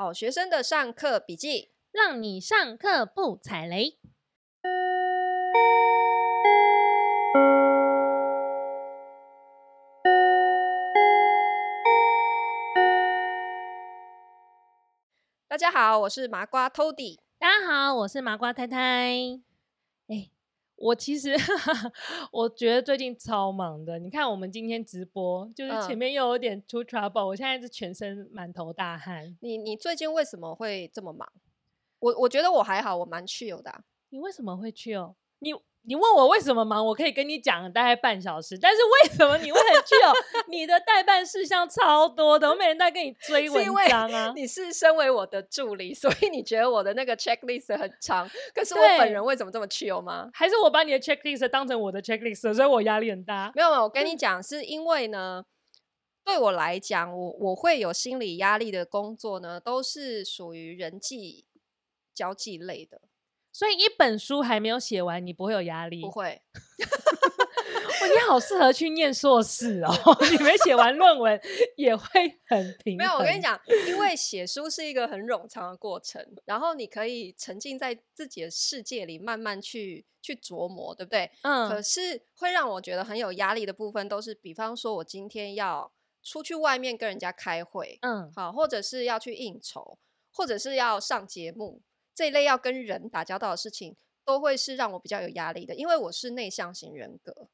好学生的上课笔记，让你上课不踩雷。大家好，我是麻瓜 Tody。大家好，我是麻瓜太太。哎，我其实 我觉得最近超忙的。你看，我们今天直播，就是前面又有点出 trouble，、嗯、我现在是全身满头大汗。你你最近为什么会这么忙？我我觉得我还好，我蛮 chill 的、啊。你为什么会 chill？你？你问我为什么忙，我可以跟你讲大概半小时。但是为什么你会很 chill？你的代办事项超多的，我每天在跟你追文章啊。你是身为我的助理，所以你觉得我的那个 checklist 很长。可是我本人为什么这么 chill 吗？还是我把你的 checklist 当成我的 checklist，所以我压力很大？没有没有，我跟你讲，是因为呢，对我来讲，我我会有心理压力的工作呢，都是属于人际交际类的。所以一本书还没有写完，你不会有压力？不会。哇，你好适合去念硕士哦！你没写完论文也会很 平。没有，我跟你讲，因为 写书是一个很冗长的过程，然后你可以沉浸在自己的世界里，慢慢去去琢磨，对不对？嗯。可是会让我觉得很有压力的部分，都是比方说我今天要出去外面跟人家开会，嗯，好，或者是要去应酬，或者是要上节目。这一类要跟人打交道的事情，都会是让我比较有压力的，因为我是内向型人格。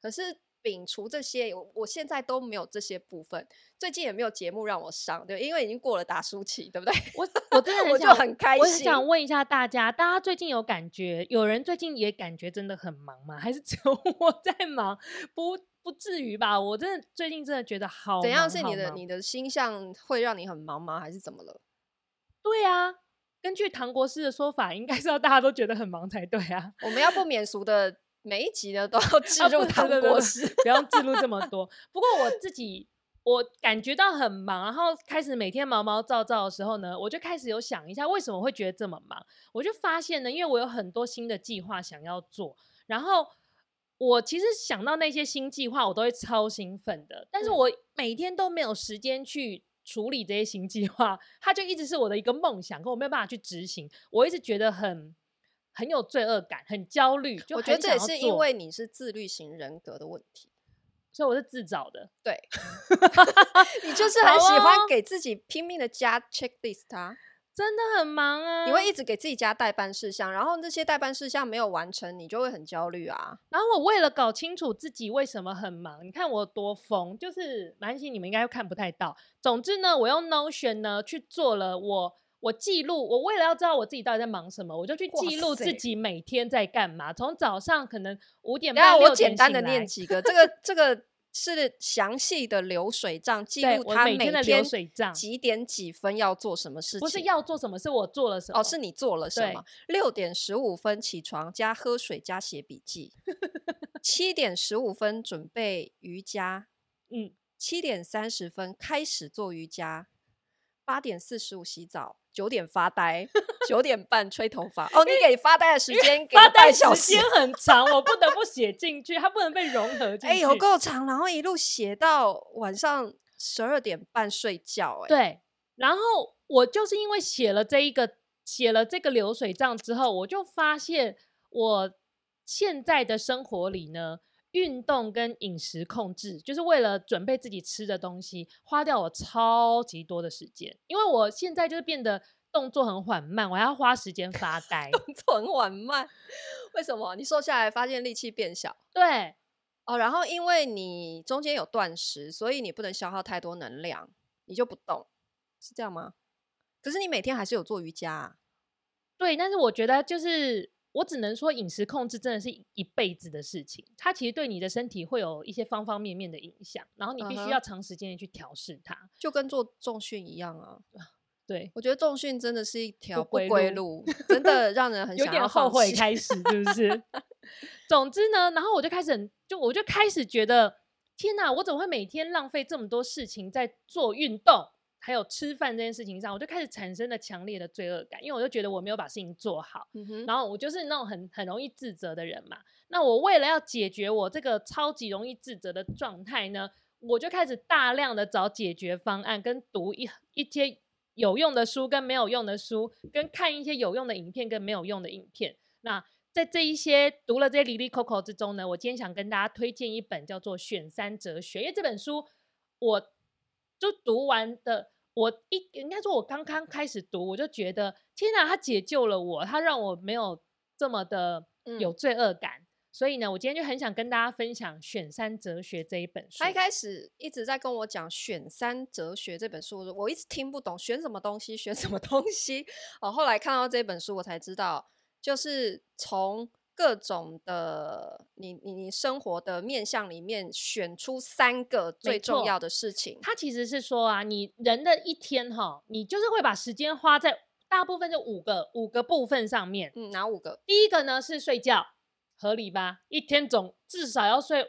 可是摒除这些，我我现在都没有这些部分。最近也没有节目让我上，对，因为已经过了打书期，对不对？我我真的 我就很开心。我想问一下大家，大家最近有感觉？有人最近也感觉真的很忙吗？还是只有 我在忙？不不至于吧？我真的最近真的觉得好。怎样是你的你的星象会让你很忙吗？还是怎么了？对啊。根据唐国师的说法，应该是要大家都觉得很忙才对啊。我们要不免俗的每一集呢，都要记录唐国师，啊、不要记录这么 多。不过我自己，我感觉到很忙，然后开始每天毛毛躁躁的时候呢，我就开始有想一下，为什么会觉得这么忙？我就发现呢，因为我有很多新的计划想要做，然后我其实想到那些新计划，我都会超兴奋的，但是我每天都没有时间去。处理这些新计划，它就一直是我的一个梦想，可我没有办法去执行。我一直觉得很很有罪恶感，很焦虑。就我觉得这也是因为你是自律型人格的问题，所以我是自找的。对，你就是 很喜欢给自己拼命的加 checklist 啊。真的很忙啊！你会一直给自己加代办事项，然后那些代办事项没有完成，你就会很焦虑啊。然后我为了搞清楚自己为什么很忙，你看我多疯，就是蛮心你们应该又看不太到。总之呢，我用 Notion 呢去做了我我记录，我为了要知道我自己到底在忙什么，我就去记录自己每天在干嘛。从早上可能五点半六点我简单的念几个，这个这个。是详细的流水账，记录他每天的流水账，几点几分要做什么事情？不是要做什么，是我做了什么？哦，是你做了什么？六点十五分起床，加喝水，加写笔记。七点十五分准备瑜伽，嗯，七点三十分开始做瑜伽。八点四十五洗澡，九点发呆，九点半吹头发。哦，你给发呆的时间，给发呆时间很长，我不得不写进去，它不能被融合进去。哎、欸，有够长，然后一路写到晚上十二点半睡觉。哎，对，然后我就是因为写了这一个，写了这个流水账之后，我就发现我现在的生活里呢。运动跟饮食控制，就是为了准备自己吃的东西，花掉我超级多的时间。因为我现在就是变得动作很缓慢，我还要花时间发呆。动作很缓慢，为什么？你瘦下来发现力气变小？对，哦，然后因为你中间有断食，所以你不能消耗太多能量，你就不动，是这样吗？可是你每天还是有做瑜伽啊。对，但是我觉得就是。我只能说，饮食控制真的是一辈子的事情。它其实对你的身体会有一些方方面面的影响，然后你必须要长时间的去调试它，uh -huh. 就跟做重训一样啊。对，我觉得重训真的是一条不归路，路，真的让人 很想要有点后悔开始，是不是？总之呢，然后我就开始很，就我就开始觉得，天哪，我怎么会每天浪费这么多事情在做运动？还有吃饭这件事情上，我就开始产生了强烈的罪恶感，因为我就觉得我没有把事情做好，嗯、然后我就是那种很很容易自责的人嘛。那我为了要解决我这个超级容易自责的状态呢，我就开始大量的找解决方案，跟读一一些有用的书跟没有用的书，跟看一些有用的影片跟没有用的影片。那在这一些读了这些哩哩扣扣之中呢，我今天想跟大家推荐一本叫做《选三哲学》，因为这本书我就读完的，我一应该说，我刚刚开始读，我就觉得天哪，他解救了我，他让我没有这么的有罪恶感。嗯所以呢，我今天就很想跟大家分享《选三哲学》这一本书。他一开始一直在跟我讲《选三哲学》这本书，我一直听不懂选什么东西，选什么东西。哦，后来看到这本书，我才知道，就是从各种的你你你生活的面向里面选出三个最重要的事情。他其实是说啊，你人的一天哈，你就是会把时间花在大部分就五个五个部分上面。嗯，哪五个？第一个呢是睡觉。合理吧？一天总至少要睡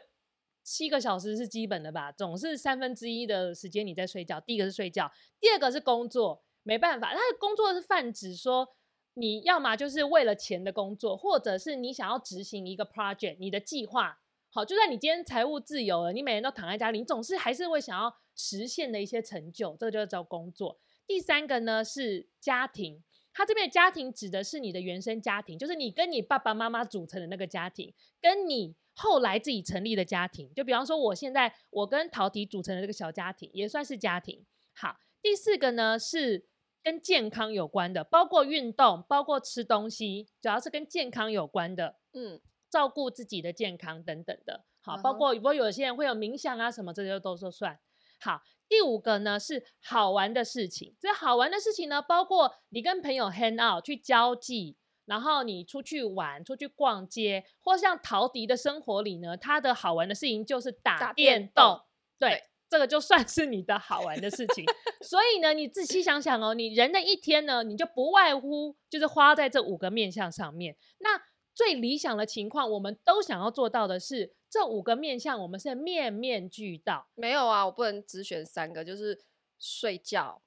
七个小时是基本的吧？总是三分之一的时间你在睡觉。第一个是睡觉，第二个是工作。没办法，他的工作是泛指说，你要么就是为了钱的工作，或者是你想要执行一个 project，你的计划。好，就算你今天财务自由了，你每天都躺在家里，你总是还是会想要实现的一些成就，这个就叫工作。第三个呢是家庭。他这边的家庭指的是你的原生家庭，就是你跟你爸爸妈妈组成的那个家庭，跟你后来自己成立的家庭。就比方说，我现在我跟陶迪组成的这个小家庭，也算是家庭。好，第四个呢是跟健康有关的，包括运动，包括吃东西，主要是跟健康有关的。嗯，照顾自己的健康等等的。好，包括如果有些人会有冥想啊什么，这些都说算。好。第五个呢是好玩的事情，这好玩的事情呢，包括你跟朋友 hang out 去交际，然后你出去玩、出去逛街，或像陶迪的生活里呢，他的好玩的事情就是打电动。对这个就算是你的好玩的事情。所以呢，你仔细想想哦，你人的一天呢，你就不外乎就是花在这五个面向上面。那最理想的情况，我们都想要做到的是。这五个面向，我们是面面俱到。没有啊，我不能只选三个，就是睡觉，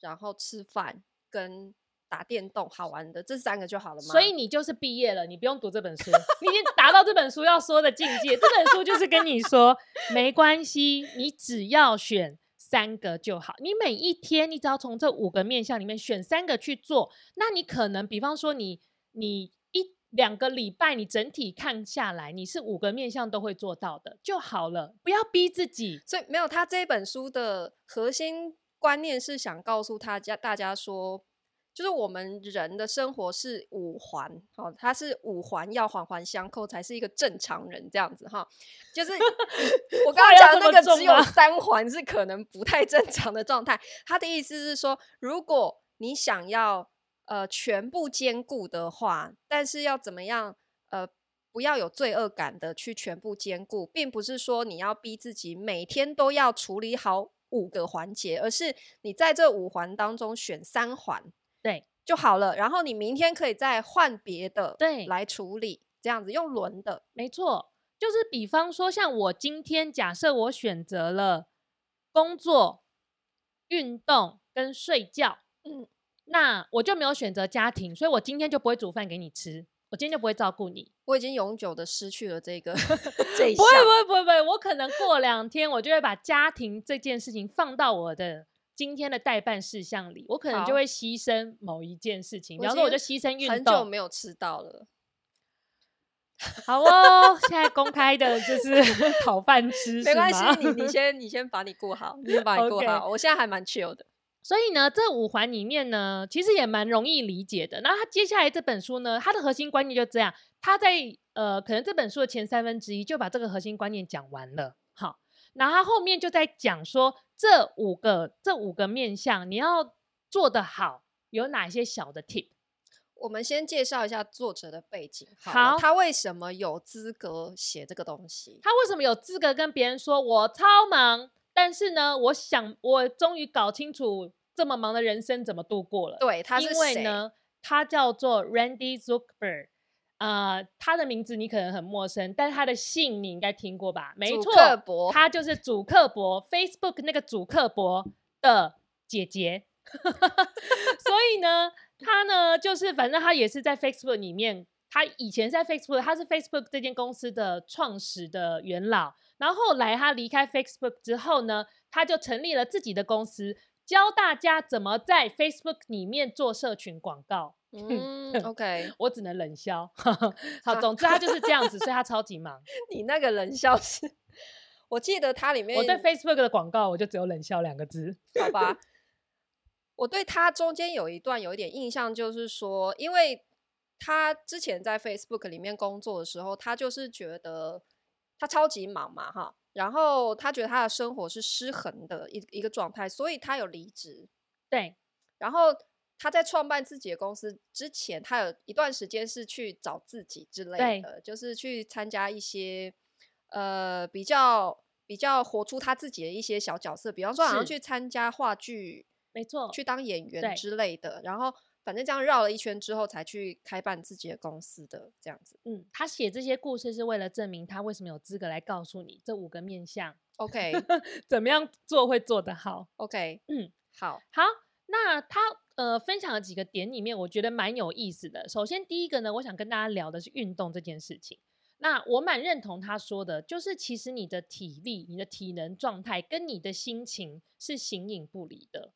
然后吃饭跟打电动，好玩的这三个就好了吗？所以你就是毕业了，你不用读这本书，你已经达到这本书要说的境界。这本书就是跟你说，没关系，你只要选三个就好。你每一天，你只要从这五个面向里面选三个去做，那你可能，比方说你你一。两个礼拜，你整体看下来，你是五个面向都会做到的就好了，不要逼自己。所以没有，他这本书的核心观念是想告诉大家，大家说，就是我们人的生活是五环，好，它是五环要环环相扣才是一个正常人这样子哈。就是 我刚刚讲的那个只有三环是可能不太正常的状态。他的意思是说，如果你想要。呃，全部兼顾的话，但是要怎么样？呃，不要有罪恶感的去全部兼顾，并不是说你要逼自己每天都要处理好五个环节，而是你在这五环当中选三环，对就好了。然后你明天可以再换别的，对，来处理，这样子用轮的，没错。就是比方说，像我今天假设我选择了工作、运动跟睡觉，嗯。那我就没有选择家庭，所以我今天就不会煮饭给你吃，我今天就不会照顾你。我已经永久的失去了这个 这一项。不会不会不会不会，我可能过两天我就会把家庭这件事情放到我的今天的待办事项里，我可能就会牺牲某一件事情。比方说，我就牺牲运动。很久没有吃到了。好哦，现在公开的就是 讨饭吃，没关系，你你 先你先把你顾好，你先把你顾好。我现在还蛮 chill 的。所以呢，这五环里面呢，其实也蛮容易理解的。那他接下来这本书呢，它的核心观念就这样。他在呃，可能这本书的前三分之一就把这个核心观念讲完了。好，然后他后面就在讲说，这五个这五个面向你要做得好，有哪些小的 tip？我们先介绍一下作者的背景。好，好，他为什么有资格写这个东西？他为什么有资格跟别人说我超忙？但是呢，我想我终于搞清楚这么忙的人生怎么度过了。对，他是谁？因为呢，他叫做 Randy Zuckerberg，呃，他的名字你可能很陌生，但是他的姓你应该听过吧？没错，他就是主克伯，Facebook 那个主克伯的姐姐。所以呢，他呢就是反正他也是在 Facebook 里面，他以前在 Facebook，他是 Facebook 这间公司的创始的元老。然后后来他离开 Facebook 之后呢，他就成立了自己的公司，教大家怎么在 Facebook 里面做社群广告。嗯，OK，我只能冷笑。好，总之他就是这样子，所以他超级忙。你那个冷笑是，我记得他里面，我对 Facebook 的广告我就只有冷笑两个字，好吧？我对他中间有一段有一点印象，就是说，因为他之前在 Facebook 里面工作的时候，他就是觉得他超级忙嘛，哈，然后他觉得他的生活是失衡的一一个状态，所以他有离职。对，然后。他在创办自己的公司之前，他有一段时间是去找自己之类的，就是去参加一些呃比较比较活出他自己的一些小角色，比方说好像去参加话剧，没错，去当演员之类的。然后反正这样绕了一圈之后，才去开办自己的公司的这样子。嗯，他写这些故事是为了证明他为什么有资格来告诉你这五个面向。OK，怎么样做会做得好？OK，嗯，好，好，那他。呃，分享了几个点里面，我觉得蛮有意思的。首先，第一个呢，我想跟大家聊的是运动这件事情。那我蛮认同他说的，就是其实你的体力、你的体能状态跟你的心情是形影不离的。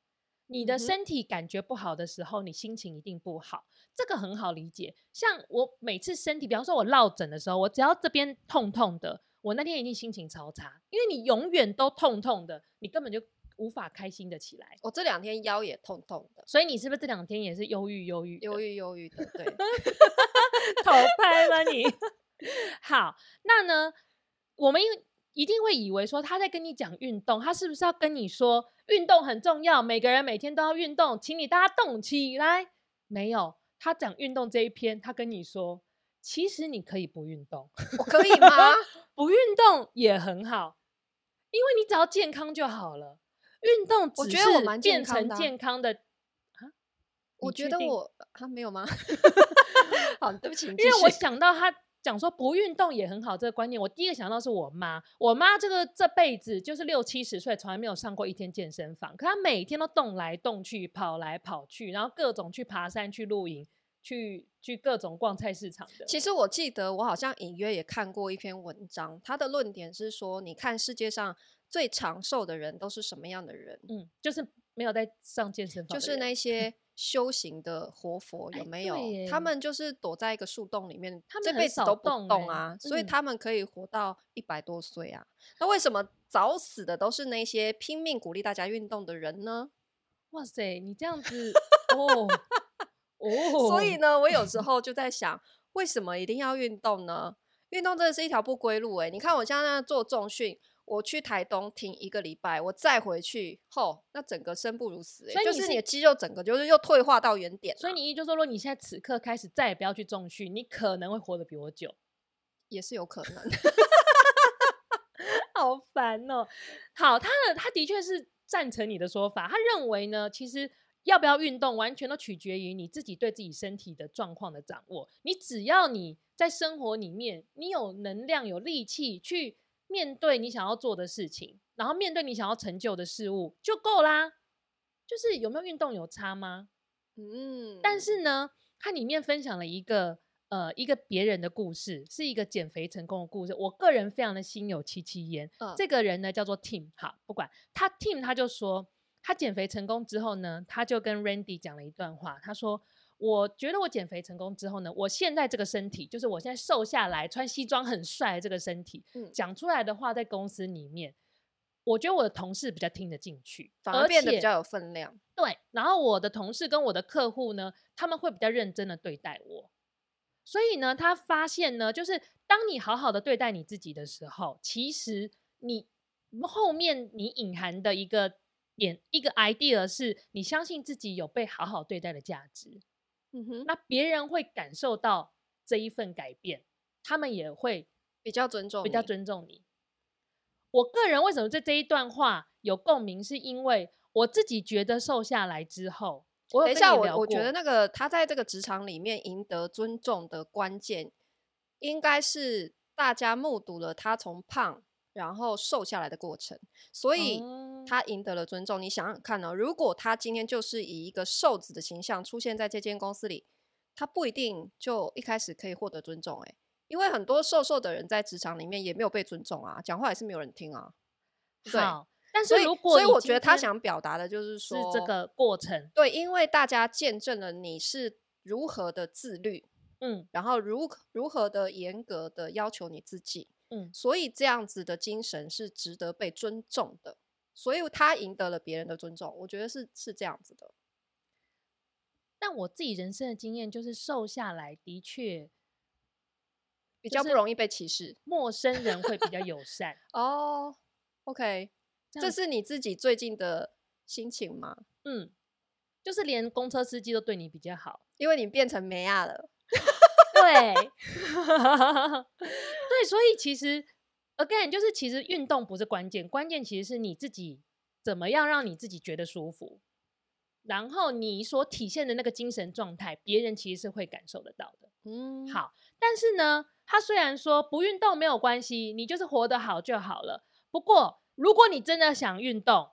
你的身体感觉不好的时候，你心情一定不好，这个很好理解。像我每次身体，比方说我落枕的时候，我只要这边痛痛的，我那天一定心情超差，因为你永远都痛痛的，你根本就。无法开心的起来。我这两天腰也痛痛的，所以你是不是这两天也是忧郁忧郁忧郁忧郁的？对，讨拍了你。好，那呢，我们一定会以为说他在跟你讲运动，他是不是要跟你说运动很重要，每个人每天都要运动，请你大家动起来？没有，他讲运动这一篇，他跟你说，其实你可以不运动，我可以吗？不运动也很好，因为你只要健康就好了。运动，我觉得我蛮变成健康的啊！我觉得我他没有吗？好，对不起，因为我想到他讲说不运动也很好这个观念，我第一个想到是我妈。我妈这个这辈子就是六七十岁，从来没有上过一天健身房，可她每天都动来动去，跑来跑去，然后各种去爬山、去露营、去去各种逛菜市场的。其实我记得我好像隐约也看过一篇文章，他的论点是说，你看世界上。最长寿的人都是什么样的人？嗯，就是没有在上健身房，就是那些修行的活佛，有没有？他们就是躲在一个树洞里面，他们这辈子都不动啊，所以他们可以活到一百多岁啊。那为什么早死的都是那些拼命鼓励大家运动的人呢？哇塞，你这样子哦哦，所以呢，我有时候就在想，为什么一定要运动呢？运动真的是一条不归路哎！你看我现在做重训。我去台东停一个礼拜，我再回去，吼，那整个生不如死，欸，所以就是你的肌肉整个就是又退化到原点。所以你意思就是说，如果你现在此刻开始再也不要去重训，你可能会活得比我久，也是有可能。好烦哦。好，他的他的确是赞成你的说法，他认为呢，其实要不要运动，完全都取决于你自己对自己身体的状况的掌握。你只要你在生活里面，你有能量、有力气去。面对你想要做的事情，然后面对你想要成就的事物就够啦。就是有没有运动有差吗？嗯，但是呢，它里面分享了一个呃一个别人的故事，是一个减肥成功的故事。我个人非常的心有戚戚焉。嗯，这个人呢叫做 Tim，好，不管他 Tim，他就说他减肥成功之后呢，他就跟 Randy 讲了一段话，他说。我觉得我减肥成功之后呢，我现在这个身体，就是我现在瘦下来穿西装很帅的这个身体，嗯，讲出来的话在公司里面，我觉得我的同事比较听得进去，反而变得比较有分量。对，然后我的同事跟我的客户呢，他们会比较认真的对待我。所以呢，他发现呢，就是当你好好的对待你自己的时候，其实你后面你隐含的一个点一个 idea 是你相信自己有被好好对待的价值。嗯哼，那别人会感受到这一份改变，他们也会比较尊重，比较尊重你。我个人为什么在这一段话有共鸣，是因为我自己觉得瘦下来之后，我等一下我我觉得那个他在这个职场里面赢得尊重的关键，应该是大家目睹了他从胖然后瘦下来的过程，所以。嗯他赢得了尊重，你想想看呢？如果他今天就是以一个瘦子的形象出现在这间公司里，他不一定就一开始可以获得尊重。诶，因为很多瘦瘦的人在职场里面也没有被尊重啊，讲话也是没有人听啊。对，但是如果所以，所以我觉得他想表达的就是说是这个过程，对，因为大家见证了你是如何的自律，嗯，然后如如何的严格的要求你自己，嗯，所以这样子的精神是值得被尊重的，所以他赢得了别人的尊重，我觉得是是这样子的。但我自己人生的经验就是瘦下来的确比较不容易被歧视，陌生人会比较友善哦。oh, OK，这，这是你自己最近的心情吗？嗯，就是连公车司机都对你比较好，因为你变成梅亚了。对，对，所以其实 again 就是其实运动不是关键，关键其实是你自己怎么样让你自己觉得舒服。然后你所体现的那个精神状态，别人其实是会感受得到的。嗯，好，但是呢，他虽然说不运动没有关系，你就是活得好就好了。不过，如果你真的想运动，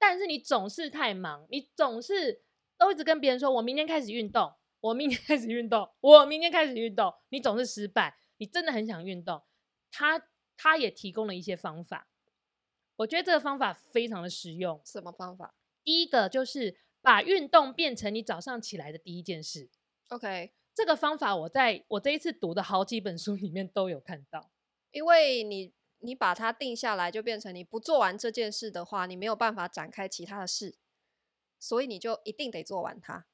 但是你总是太忙，你总是都一直跟别人说：“我明天开始运动，我明天开始运动，我明天开始运动。”你总是失败。你真的很想运动，他他也提供了一些方法，我觉得这个方法非常的实用。什么方法？第一个就是。把运动变成你早上起来的第一件事。OK，这个方法我在我这一次读的好几本书里面都有看到。因为你你把它定下来，就变成你不做完这件事的话，你没有办法展开其他的事，所以你就一定得做完它。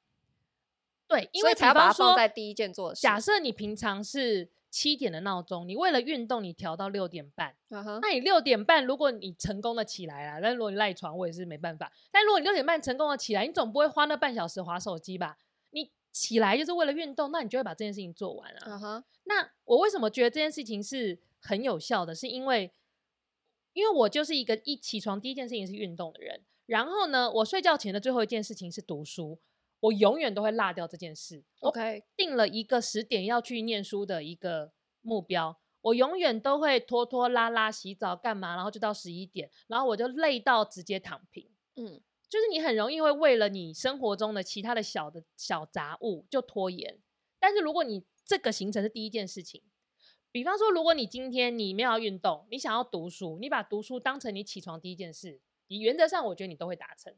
对，因为才要把它放在第一件做的事。假设你平常是。七点的闹钟，你为了运动，你调到六点半。Uh -huh. 那你六点半，如果你成功的起来了，但如果你赖床，我也是没办法。但如果你六点半成功的起来，你总不会花那半小时划手机吧？你起来就是为了运动，那你就会把这件事情做完啊。Uh -huh. 那我为什么觉得这件事情是很有效的？是因为，因为我就是一个一起床第一件事情是运动的人，然后呢，我睡觉前的最后一件事情是读书。我永远都会落掉这件事。OK，定了一个十点要去念书的一个目标，我永远都会拖拖拉拉洗澡干嘛，然后就到十一点，然后我就累到直接躺平。嗯，就是你很容易会为了你生活中的其他的小的小杂物就拖延。但是如果你这个行程是第一件事情，比方说，如果你今天你没有要运动，你想要读书，你把读书当成你起床第一件事，你原则上我觉得你都会达成。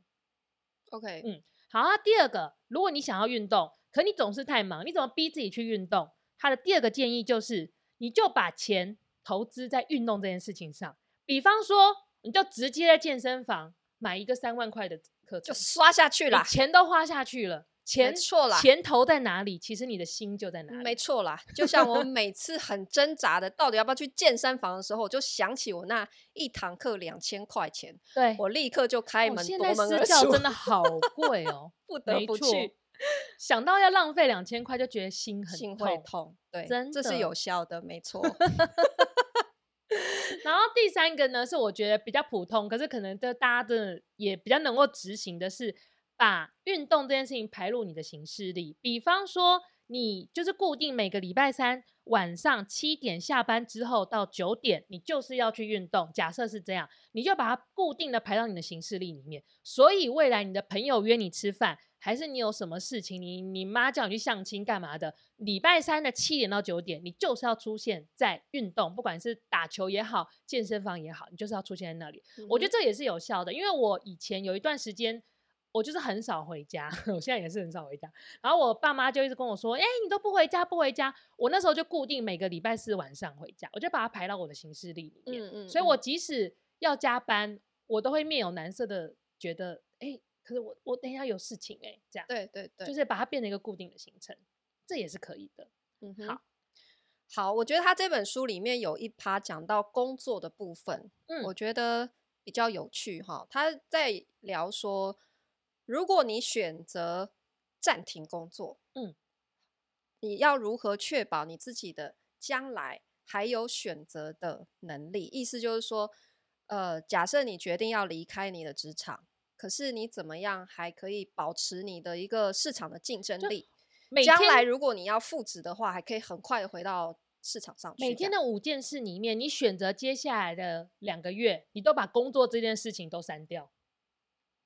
OK，嗯。好啊，第二个，如果你想要运动，可你总是太忙，你怎么逼自己去运动？他的第二个建议就是，你就把钱投资在运动这件事情上。比方说，你就直接在健身房买一个三万块的课程，就刷下去了，钱都花下去了。钱错了，钱投在哪里，其实你的心就在哪里。没错啦，就像我每次很挣扎的，到底要不要去健身房的时候，我就想起我那一堂课两千块钱，对，我立刻就开门夺门而出。现在私教真的 好贵哦，不得不去。想到要浪费两千块，就觉得心很痛，心会痛。对，真的，这是有效的，没错。然后第三个呢，是我觉得比较普通，可是可能就大家真的也比较能够执行的是。把运动这件事情排入你的行事历，比方说你就是固定每个礼拜三晚上七点下班之后到九点，你就是要去运动。假设是这样，你就把它固定的排到你的行事历里面。所以未来你的朋友约你吃饭，还是你有什么事情，你你妈叫你去相亲干嘛的，礼拜三的七点到九点，你就是要出现在运动，不管是打球也好，健身房也好，你就是要出现在那里。嗯。我觉得这也是有效的，因为我以前有一段时间。我就是很少回家，我现在也是很少回家。然后我爸妈就一直跟我说：“哎、欸，你都不回家，不回家。”我那时候就固定每个礼拜四晚上回家，我就把它排到我的行事历里面。嗯嗯。所以我即使要加班，我都会面有难色的觉得：“哎、欸，可是我我等一下有事情哎、欸。”这样。对对对。就是把它变成一个固定的行程，这也是可以的。嗯哼。好，好，我觉得他这本书里面有一趴讲到工作的部分，嗯，我觉得比较有趣哈。他在聊说。如果你选择暂停工作，嗯，你要如何确保你自己的将来还有选择的能力？意思就是说，呃，假设你决定要离开你的职场，可是你怎么样还可以保持你的一个市场的竞争力？将来如果你要复职的话，还可以很快的回到市场上去。每天的五件事里面，你选择接下来的两个月，你都把工作这件事情都删掉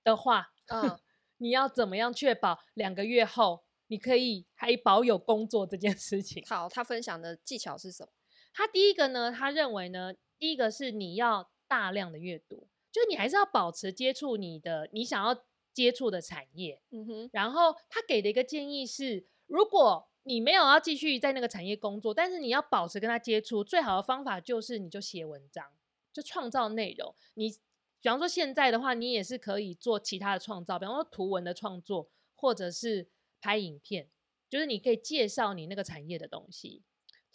的话，嗯。你要怎么样确保两个月后你可以还保有工作这件事情？好，他分享的技巧是什么？他第一个呢，他认为呢，第一个是你要大量的阅读，就是你还是要保持接触你的你想要接触的产业。嗯哼。然后他给的一个建议是，如果你没有要继续在那个产业工作，但是你要保持跟他接触，最好的方法就是你就写文章，就创造内容。你比方说现在的话，你也是可以做其他的创造，比方说图文的创作，或者是拍影片，就是你可以介绍你那个产业的东西。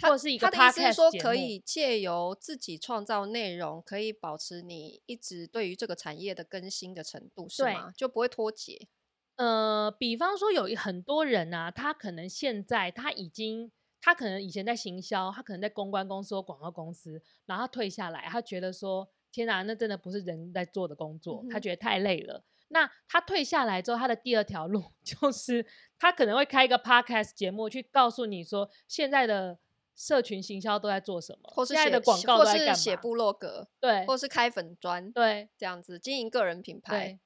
或者是一个他的意思是说，可以借由自己创造内容，可以保持你一直对于这个产业的更新的程度，是吗？就不会脱节。呃，比方说有很多人啊，他可能现在他已经，他可能以前在行销，他可能在公关公司或广告公司，然后他退下来，他觉得说，天哪，那真的不是人在做的工作，嗯、他觉得太累了。那他退下来之后，他的第二条路 就是他可能会开一个 podcast 节目，去告诉你说，现在的社群行销都在做什么，或是现在的广告都在干嘛，或是写部落格，对，或是开粉砖，对，这样子经营个人品牌。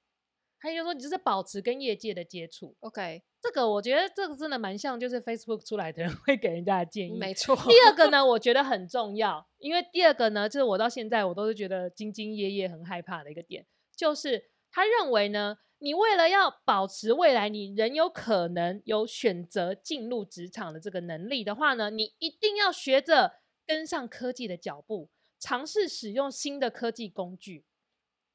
还有说，你就是保持跟业界的接触。OK，这个我觉得这个真的蛮像，就是 Facebook 出来的人 会给人家的建议。没错。第二个呢，我觉得很重要，因为第二个呢，就是我到现在我都是觉得兢兢业业很害怕的一个点，就是他认为呢，你为了要保持未来你仍有可能有选择进入职场的这个能力的话呢，你一定要学着跟上科技的脚步，尝试使用新的科技工具。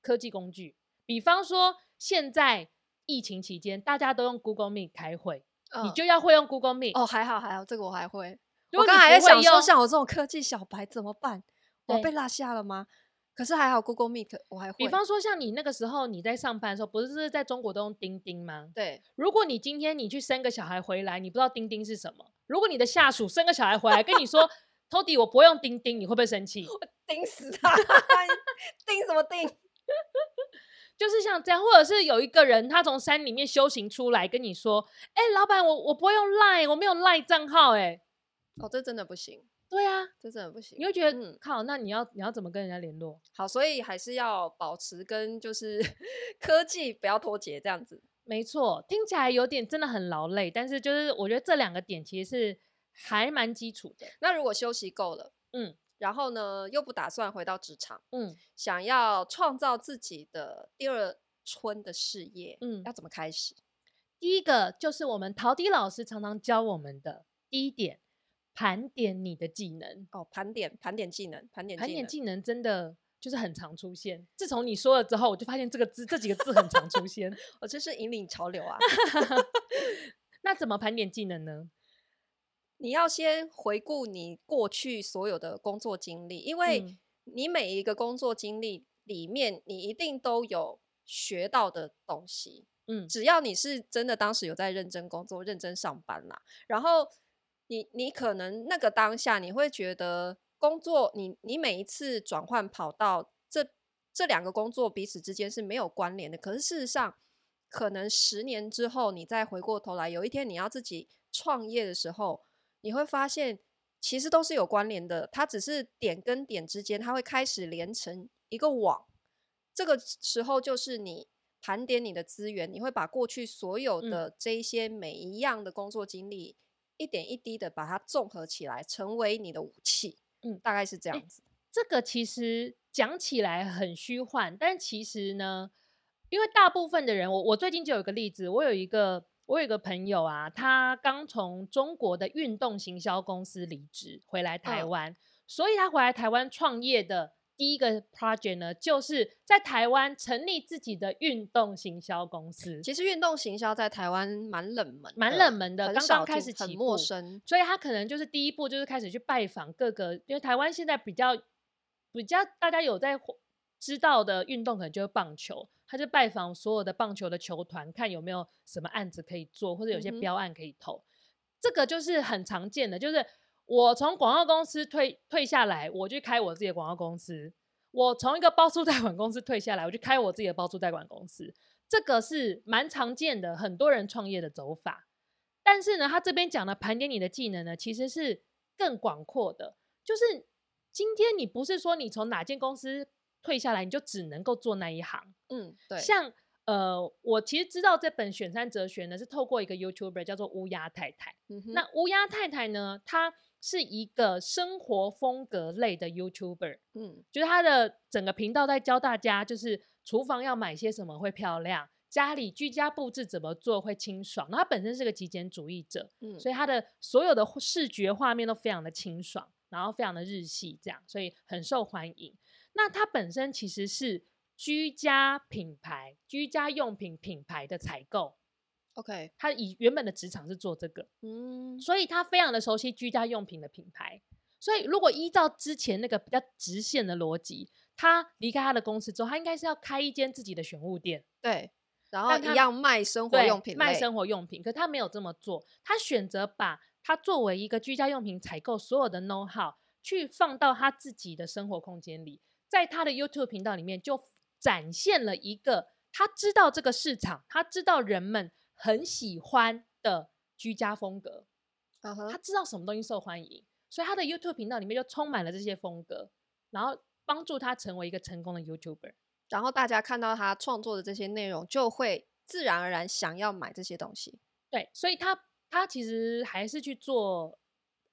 科技工具，比方说。现在疫情期间，大家都用 Google Meet 开会，呃、你就要会用 Google Meet 哦。还好还好，这个我还会。我刚才还在想说，像我这种科技小白怎么办？我被落下了吗？可是还好 Google Meet 我还会。比方说，像你那个时候你在上班的时候，不是在中国都用钉钉吗？对。如果你今天你去生个小孩回来，你不知道钉钉是什么。如果你的下属生个小孩回来跟你说，Tody 我不会用钉钉，你会不会生气？我钉死他！钉什么钉？就是像这样，或者是有一个人，他从山里面修行出来，跟你说：“哎、欸，老板，我我不会用 Line，我没有 Line 账号。”哎，哦，这真的不行。对啊，这真的不行。你会觉得，嗯，靠，那你要你要怎么跟人家联络？好，所以还是要保持跟就是 科技不要脱节，这样子。没错，听起来有点真的很劳累，但是就是我觉得这两个点其实是还蛮基础的。那如果休息够了，嗯。然后呢，又不打算回到职场，嗯，想要创造自己的第二春的事业，嗯，要怎么开始？第一个就是我们陶迪老师常常教我们的第一点，盘点你的技能。哦，盘点，盘点技能，盘点技能，盘点技能真的就是很常出现。自从你说了之后，我就发现这个字，这几个字很常出现。我真是引领潮流啊！那怎么盘点技能呢？你要先回顾你过去所有的工作经历，因为你每一个工作经历里面，你一定都有学到的东西。嗯，只要你是真的当时有在认真工作、认真上班啦，然后你你可能那个当下你会觉得工作，你你每一次转换跑道，这这两个工作彼此之间是没有关联的。可是事实上，可能十年之后，你再回过头来，有一天你要自己创业的时候。你会发现，其实都是有关联的。它只是点跟点之间，它会开始连成一个网。这个时候就是你盘点你的资源，你会把过去所有的这一些每一样的工作经历，嗯、一点一滴的把它综合起来，成为你的武器。嗯，大概是这样子。这个其实讲起来很虚幻，但其实呢，因为大部分的人，我我最近就有一个例子，我有一个。我有一个朋友啊，他刚从中国的运动行销公司离职回来台湾，嗯、所以他回来台湾创业的第一个 project 呢，就是在台湾成立自己的运动行销公司。其实运动行销在台湾蛮冷门，蛮冷门的，刚刚开始起步，很陌生，所以他可能就是第一步就是开始去拜访各个，因为台湾现在比较比较大家有在知道的运动，可能就是棒球。他就拜访所有的棒球的球团，看有没有什么案子可以做，或者有些标案可以投。嗯、这个就是很常见的，就是我从广告公司退退下来，我去开我自己的广告公司；我从一个包租代管公司退下来，我去开我自己的包租代管公司。这个是蛮常见的，很多人创业的走法。但是呢，他这边讲的盘点你的技能呢，其实是更广阔的。就是今天你不是说你从哪间公司退下来，你就只能够做那一行。嗯，对。像呃，我其实知道这本选山哲学呢，是透过一个 YouTuber 叫做乌鸦太太。嗯、那乌鸦太太呢，她是一个生活风格类的 YouTuber。嗯，就是她的整个频道在教大家，就是厨房要买些什么会漂亮，家里居家布置怎么做会清爽。那她本身是个极简主义者，嗯，所以她的所有的视觉画面都非常的清爽，然后非常的日系，这样，所以很受欢迎。那它本身其实是。居家品牌、居家用品品牌的采购，OK，他以原本的职场是做这个，嗯，所以他非常的熟悉居家用品的品牌。所以如果依照之前那个比较直线的逻辑，他离开他的公司之后，他应该是要开一间自己的选物店，对，然后一样卖生活用品，卖生活用品。可他没有这么做，他选择把他作为一个居家用品采购所有的 know how 去放到他自己的生活空间里，在他的 YouTube 频道里面就。展现了一个他知道这个市场，他知道人们很喜欢的居家风格，uh huh. 他知道什么东西受欢迎，所以他的 YouTube 频道里面就充满了这些风格，然后帮助他成为一个成功的 YouTuber。然后大家看到他创作的这些内容，就会自然而然想要买这些东西。对，所以他他其实还是去做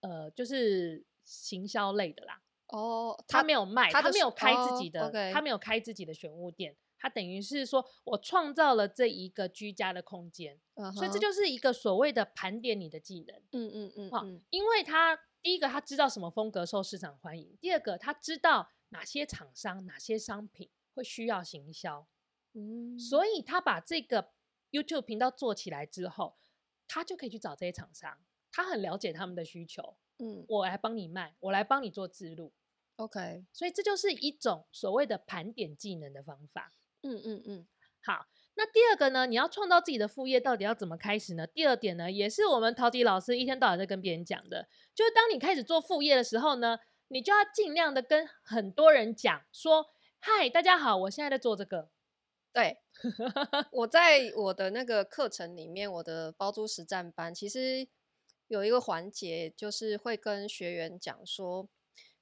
呃，就是行销类的啦。哦，oh, 他，他没有卖，他，他没有开自己的，oh, okay. 他没有开自己的选物店，他等于是说我创造了这一个居家的空间，uh huh. 所以这就是一个所谓的盘点你的技能。嗯嗯嗯，好，因为他第一个他知道什么风格受市场欢迎，第二个他知道哪些厂商哪些商品会需要行销，嗯，所以他把这个 YouTube 频道做起来之后，他就可以去找这些厂商，他很了解他们的需求。嗯，我来帮你卖，我来帮你做置入，OK，所以这就是一种所谓的盘点技能的方法。嗯嗯嗯，好，那第二个呢，你要创造自己的副业，到底要怎么开始呢？第二点呢，也是我们陶迪老师一天到晚在跟别人讲的，就是当你开始做副业的时候呢，你就要尽量的跟很多人讲说，嗨，大家好，我现在在做这个。对，我在我的那个课程里面，我的包租实战班，其实。有一个环节，就是会跟学员讲说，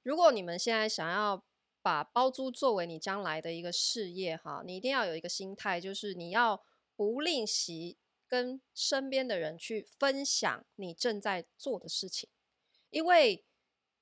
如果你们现在想要把包租作为你将来的一个事业，哈，你一定要有一个心态，就是你要不吝惜跟身边的人去分享你正在做的事情，因为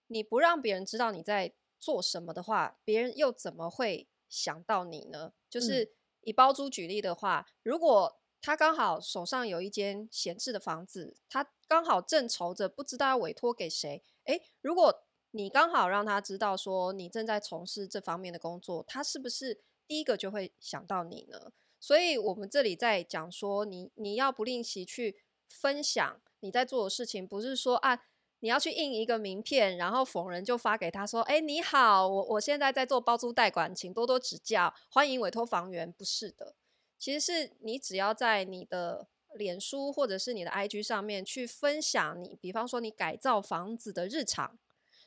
你不让别人知道你在做什么的话，别人又怎么会想到你呢？就是以包租举例的话，如果他刚好手上有一间闲置的房子，他刚好正愁着不知道要委托给谁。诶，如果你刚好让他知道说你正在从事这方面的工作，他是不是第一个就会想到你呢？所以我们这里在讲说，你你要不吝惜去分享你在做的事情，不是说啊你要去印一个名片，然后逢人就发给他说，诶，你好，我我现在在做包租代管，请多多指教，欢迎委托房源。不是的。其实是你只要在你的脸书或者是你的 IG 上面去分享你，比方说你改造房子的日常，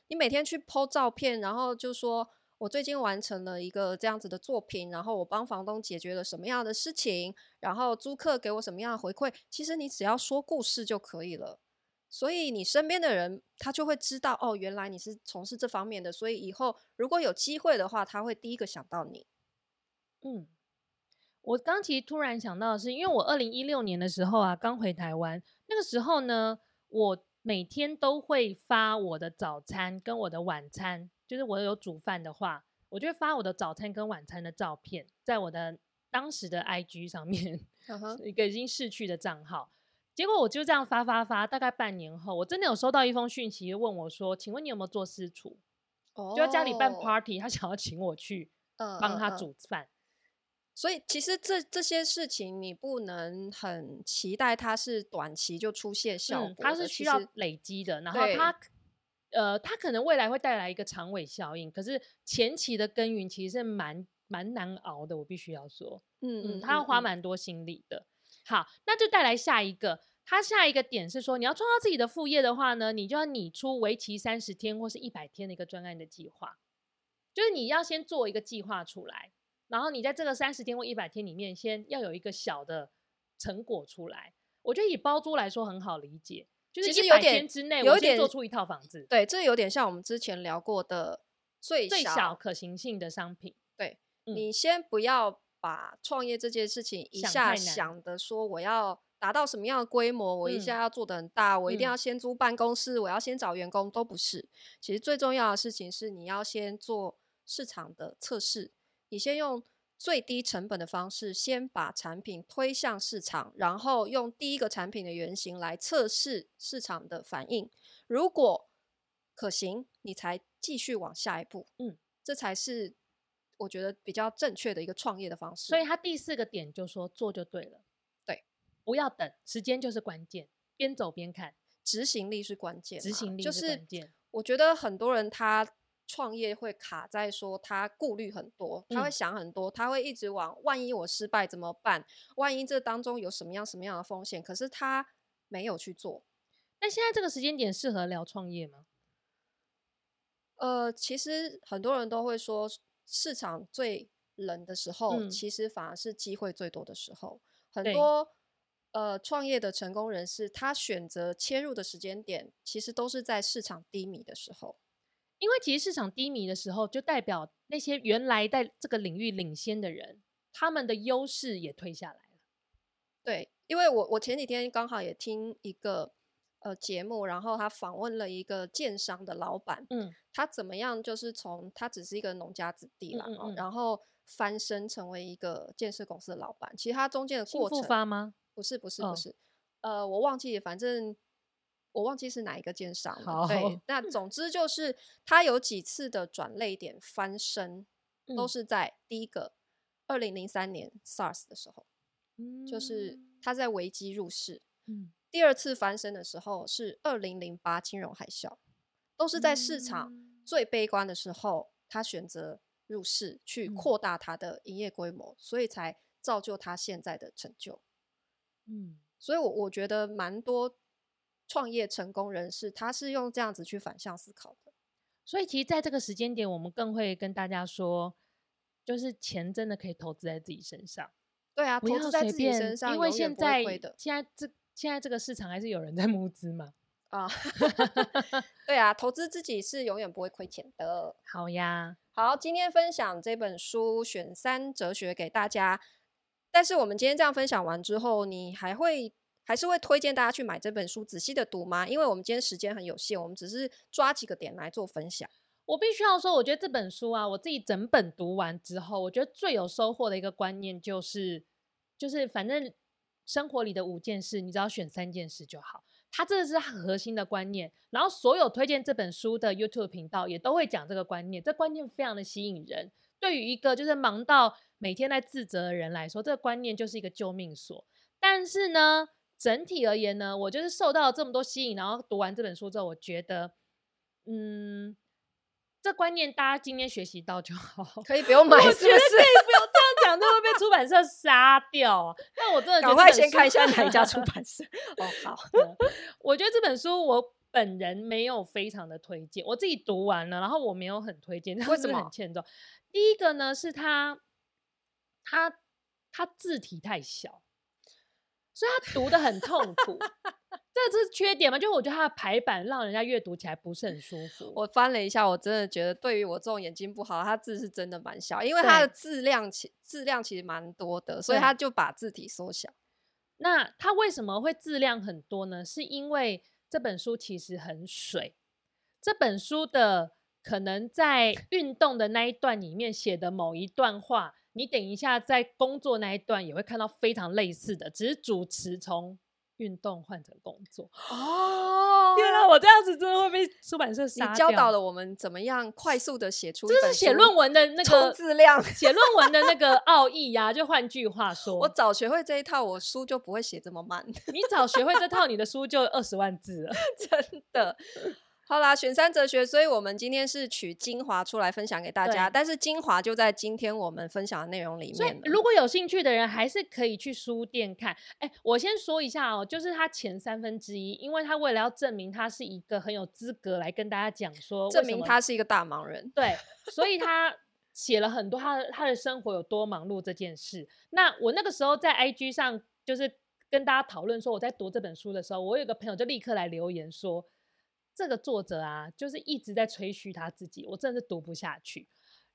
你每天去 po 照片，然后就说我最近完成了一个这样子的作品，然后我帮房东解决了什么样的事情，然后租客给我什么样的回馈，其实你只要说故事就可以了。所以你身边的人他就会知道哦，原来你是从事这方面的，所以以后如果有机会的话，他会第一个想到你。嗯。我刚其实突然想到的是，因为我二零一六年的时候啊，刚回台湾，那个时候呢，我每天都会发我的早餐跟我的晚餐，就是我有煮饭的话，我就会发我的早餐跟晚餐的照片，在我的当时的 IG 上面，uh huh. 一个已经逝去的账号。结果我就这样发发发，大概半年后，我真的有收到一封讯息，问我说：“请问你有没有做私厨？Oh. 就在家里办 party，他想要请我去帮他煮饭。Uh, uh, uh. ”所以其实这这些事情你不能很期待它是短期就出现效果，嗯，它是需要累积的。然后它，呃，它可能未来会带来一个长尾效应，可是前期的耕耘其实是蛮蛮难熬的。我必须要说，嗯嗯，它要花蛮多心力的。好，那就带来下一个，它下一个点是说，你要创造自己的副业的话呢，你就要拟出为期三十天或是一百天的一个专案的计划，就是你要先做一个计划出来。然后你在这个三十天或一百天里面，先要有一个小的成果出来。我觉得以包租来说很好理解，就是一百天之内，我先做出一套房子。对，这有点像我们之前聊过的最小最小可行性的商品。对，嗯、你先不要把创业这件事情一下想的说我要达到什么样的规模，我一下要做得很大，嗯、我一定要先租办公室，嗯、我要先找员工，都不是。其实最重要的事情是你要先做市场的测试，你先用最低成本的方式先把产品推向市场，然后用第一个产品的原型来测试市场的反应。如果可行，你才继续往下一步。嗯，这才是我觉得比较正确的一个创业的方式。所以他第四个点就说做就对了，对，不要等，时间就是关键，边走边看，执行力是关键，执行力是关键。就是我觉得很多人他。创业会卡在说他顾虑很多，他会想很多，嗯、他会一直往万一我失败怎么办？万一这当中有什么样什么样的风险？可是他没有去做。那现在这个时间点适合聊创业吗？呃，其实很多人都会说，市场最冷的时候，嗯、其实反而是机会最多的时候。很多呃创业的成功人士，他选择切入的时间点，其实都是在市场低迷的时候。因为其实市场低迷的时候，就代表那些原来在这个领域领先的人，他们的优势也退下来了。对，因为我我前几天刚好也听一个呃节目，然后他访问了一个建商的老板，嗯，他怎么样就是从他只是一个农家子弟啦，嗯嗯嗯，然后翻身成为一个建设公司的老板。其实他中间的过程，复发吗？不是，不是，不是，哦、呃，我忘记，反正。我忘记是哪一个建商了。对，那总之就是他有几次的转捩点翻身，嗯、都是在第一个二零零三年 SARS 的时候，嗯、就是他在危机入市。嗯、第二次翻身的时候是二零零八金融海啸，都是在市场最悲观的时候，他选择入市去扩大他的营业规模，嗯、所以才造就他现在的成就。嗯，所以我我觉得蛮多。创业成功人士，他是用这样子去反向思考的，所以其实在这个时间点，我们更会跟大家说，就是钱真的可以投资在自己身上。对啊，投资在自己身上，因为现在现在这现在这个市场还是有人在募资嘛。啊，对啊，投资自己是永远不会亏钱的。好呀，好，今天分享这本书选三哲学给大家，但是我们今天这样分享完之后，你还会？还是会推荐大家去买这本书，仔细的读吗？因为我们今天时间很有限，我们只是抓几个点来做分享。我必须要说，我觉得这本书啊，我自己整本读完之后，我觉得最有收获的一个观念就是，就是反正生活里的五件事，你只要选三件事就好。它这个是很核心的观念。然后所有推荐这本书的 YouTube 频道也都会讲这个观念，这观念非常的吸引人。对于一个就是忙到每天在自责的人来说，这个观念就是一个救命锁。但是呢，整体而言呢，我就是受到了这么多吸引，然后读完这本书之后，我觉得，嗯，这观念大家今天学习到就好，可以不用 买，是不是？可以不用这样讲，就会被出版社杀掉。但我真的赶快先看一下哪一家出 版社。哦，好。我觉得这本书我本人没有非常的推荐，我自己读完了，然后我没有很推荐，为什么很欠揍？第一个呢是它，它，它字体太小。所以他读的很痛苦，这是缺点吗？就是我觉得它的排版让人家阅读起来不是很舒服。我翻了一下，我真的觉得对于我这种眼睛不好，它字是真的蛮小，因为它的字量其字量其实蛮多的，所以他就把字体缩小。那他为什么会字量很多呢？是因为这本书其实很水。这本书的可能在运动的那一段里面写的某一段话。你等一下，在工作那一段也会看到非常类似的，只是主持从运动换成工作。哦，原来我这样子真的会被出版社。你教导了我们怎么样快速的写出，就是写论文的那个质量，写论文的那个 奥义呀。就换句话说，我早学会这一套，我书就不会写这么慢。你早学会这套，你的书就二十万字了，真的。好啦，选三哲学，所以我们今天是取精华出来分享给大家，但是精华就在今天我们分享的内容里面。如果有兴趣的人，还是可以去书店看。哎，我先说一下哦，就是他前三分之一，因为他为了要证明他是一个很有资格来跟大家讲说，证明他是一个大忙人，对，所以他写了很多他的他的生活有多忙碌这件事。那我那个时候在 IG 上就是跟大家讨论说，我在读这本书的时候，我有个朋友就立刻来留言说。这个作者啊，就是一直在吹嘘他自己，我真的是读不下去。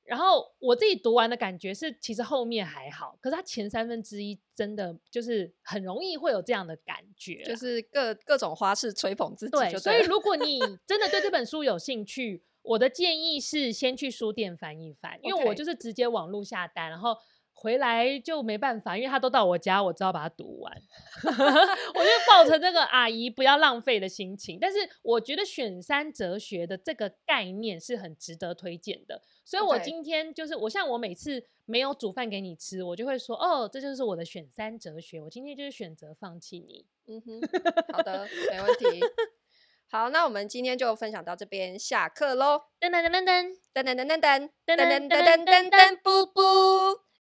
然后我自己读完的感觉是，其实后面还好，可是他前三分之一真的就是很容易会有这样的感觉，就是各各种花式吹捧自己对。对，所以如果 你真的对这本书有兴趣，我的建议是先去书店翻一翻，因为我就是直接网络下单，然后。回来就没办法，因为他都到我家，我只好把它读完。我就抱着那个阿姨不要浪费的心情，但是我觉得选三哲学的这个概念是很值得推荐的。所以我今天就是我像我每次没有煮饭给你吃，我就会说哦，这就是我的选三哲学。我今天就是选择放弃你。嗯哼，好的，没问题。好，那我们今天就分享到这边，下课喽！噔噔噔噔噔噔噔噔噔噔噔噔噔噔噔噔，布布。